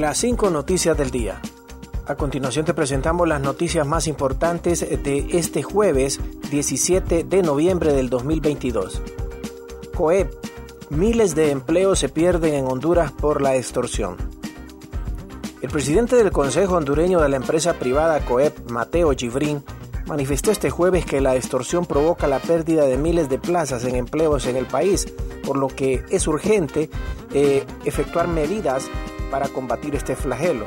Las cinco noticias del día. A continuación te presentamos las noticias más importantes de este jueves 17 de noviembre del 2022. COEP. Miles de empleos se pierden en Honduras por la extorsión. El presidente del Consejo Hondureño de la empresa privada COEP, Mateo Gibrín, manifestó este jueves que la extorsión provoca la pérdida de miles de plazas en empleos en el país, por lo que es urgente eh, efectuar medidas para combatir este flagelo.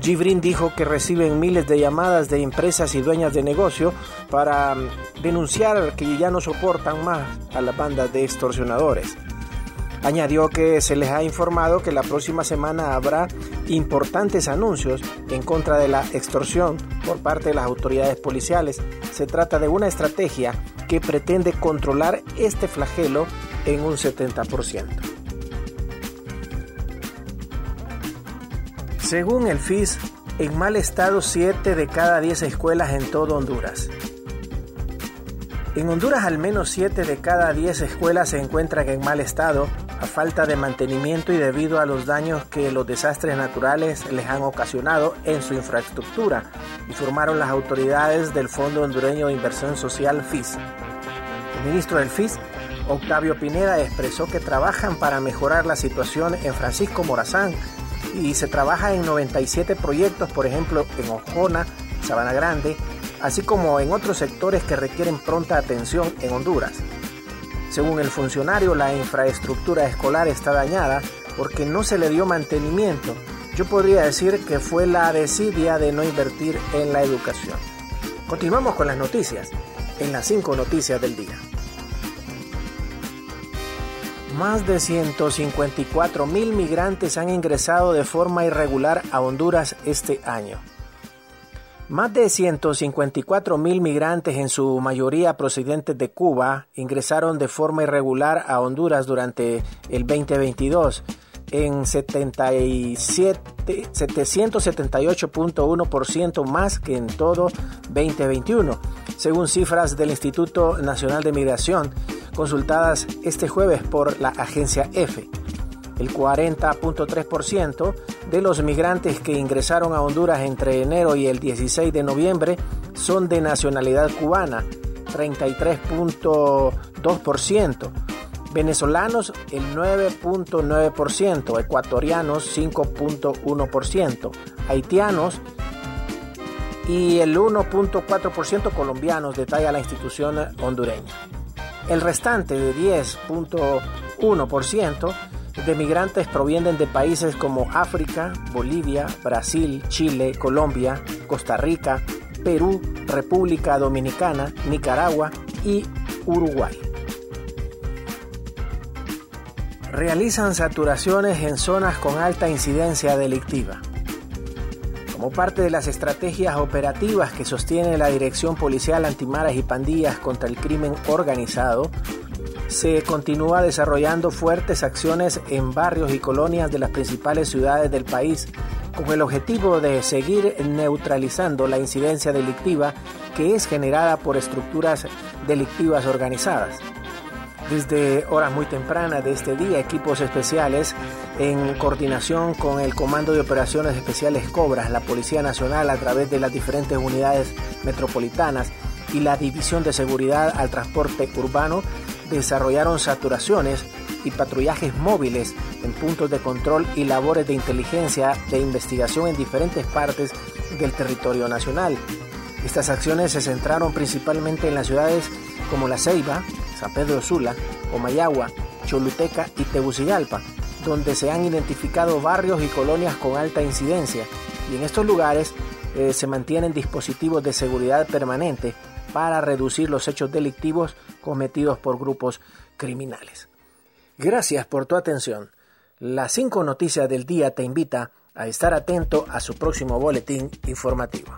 Gibrin dijo que reciben miles de llamadas de empresas y dueñas de negocio para mm, denunciar que ya no soportan más a la banda de extorsionadores. Añadió que se les ha informado que la próxima semana habrá importantes anuncios en contra de la extorsión por parte de las autoridades policiales. Se trata de una estrategia que pretende controlar este flagelo en un 70%. Según el FIS, en mal estado 7 de cada 10 escuelas en todo Honduras. En Honduras al menos 7 de cada 10 escuelas se encuentran en mal estado a falta de mantenimiento y debido a los daños que los desastres naturales les han ocasionado en su infraestructura, informaron las autoridades del Fondo Hondureño de Inversión Social FIS. El ministro del FIS, Octavio Pineda, expresó que trabajan para mejorar la situación en Francisco Morazán, y se trabaja en 97 proyectos, por ejemplo en Ojona, Sabana Grande, así como en otros sectores que requieren pronta atención en Honduras. Según el funcionario, la infraestructura escolar está dañada porque no se le dio mantenimiento. Yo podría decir que fue la desidia de no invertir en la educación. Continuamos con las noticias, en las cinco noticias del día. Más de 154 mil migrantes han ingresado de forma irregular a Honduras este año. Más de 154 mil migrantes, en su mayoría procedentes de Cuba, ingresaron de forma irregular a Honduras durante el 2022 en 778.1% más que en todo 2021, según cifras del Instituto Nacional de Migración consultadas este jueves por la agencia EFE. El 40.3% de los migrantes que ingresaron a Honduras entre enero y el 16 de noviembre son de nacionalidad cubana, 33.2%, venezolanos el 9.9%, ecuatorianos 5.1%, haitianos y el 1.4% colombianos, detalla la institución hondureña. El restante de 10.1% de migrantes provienen de países como África, Bolivia, Brasil, Chile, Colombia, Costa Rica, Perú, República Dominicana, Nicaragua y Uruguay. Realizan saturaciones en zonas con alta incidencia delictiva. Como parte de las estrategias operativas que sostiene la Dirección Policial Antimaras y Pandillas contra el Crimen Organizado, se continúa desarrollando fuertes acciones en barrios y colonias de las principales ciudades del país, con el objetivo de seguir neutralizando la incidencia delictiva que es generada por estructuras delictivas organizadas. Desde horas muy tempranas de este día, equipos especiales en coordinación con el Comando de Operaciones Especiales Cobras, la Policía Nacional a través de las diferentes unidades metropolitanas y la División de Seguridad al Transporte Urbano desarrollaron saturaciones y patrullajes móviles en puntos de control y labores de inteligencia de investigación en diferentes partes del territorio nacional. Estas acciones se centraron principalmente en las ciudades como La Ceiba, San Pedro Sula, Omayagua, Choluteca y Tegucigalpa, donde se han identificado barrios y colonias con alta incidencia y en estos lugares eh, se mantienen dispositivos de seguridad permanente para reducir los hechos delictivos cometidos por grupos criminales. Gracias por tu atención. Las cinco noticias del día te invita a estar atento a su próximo boletín informativo.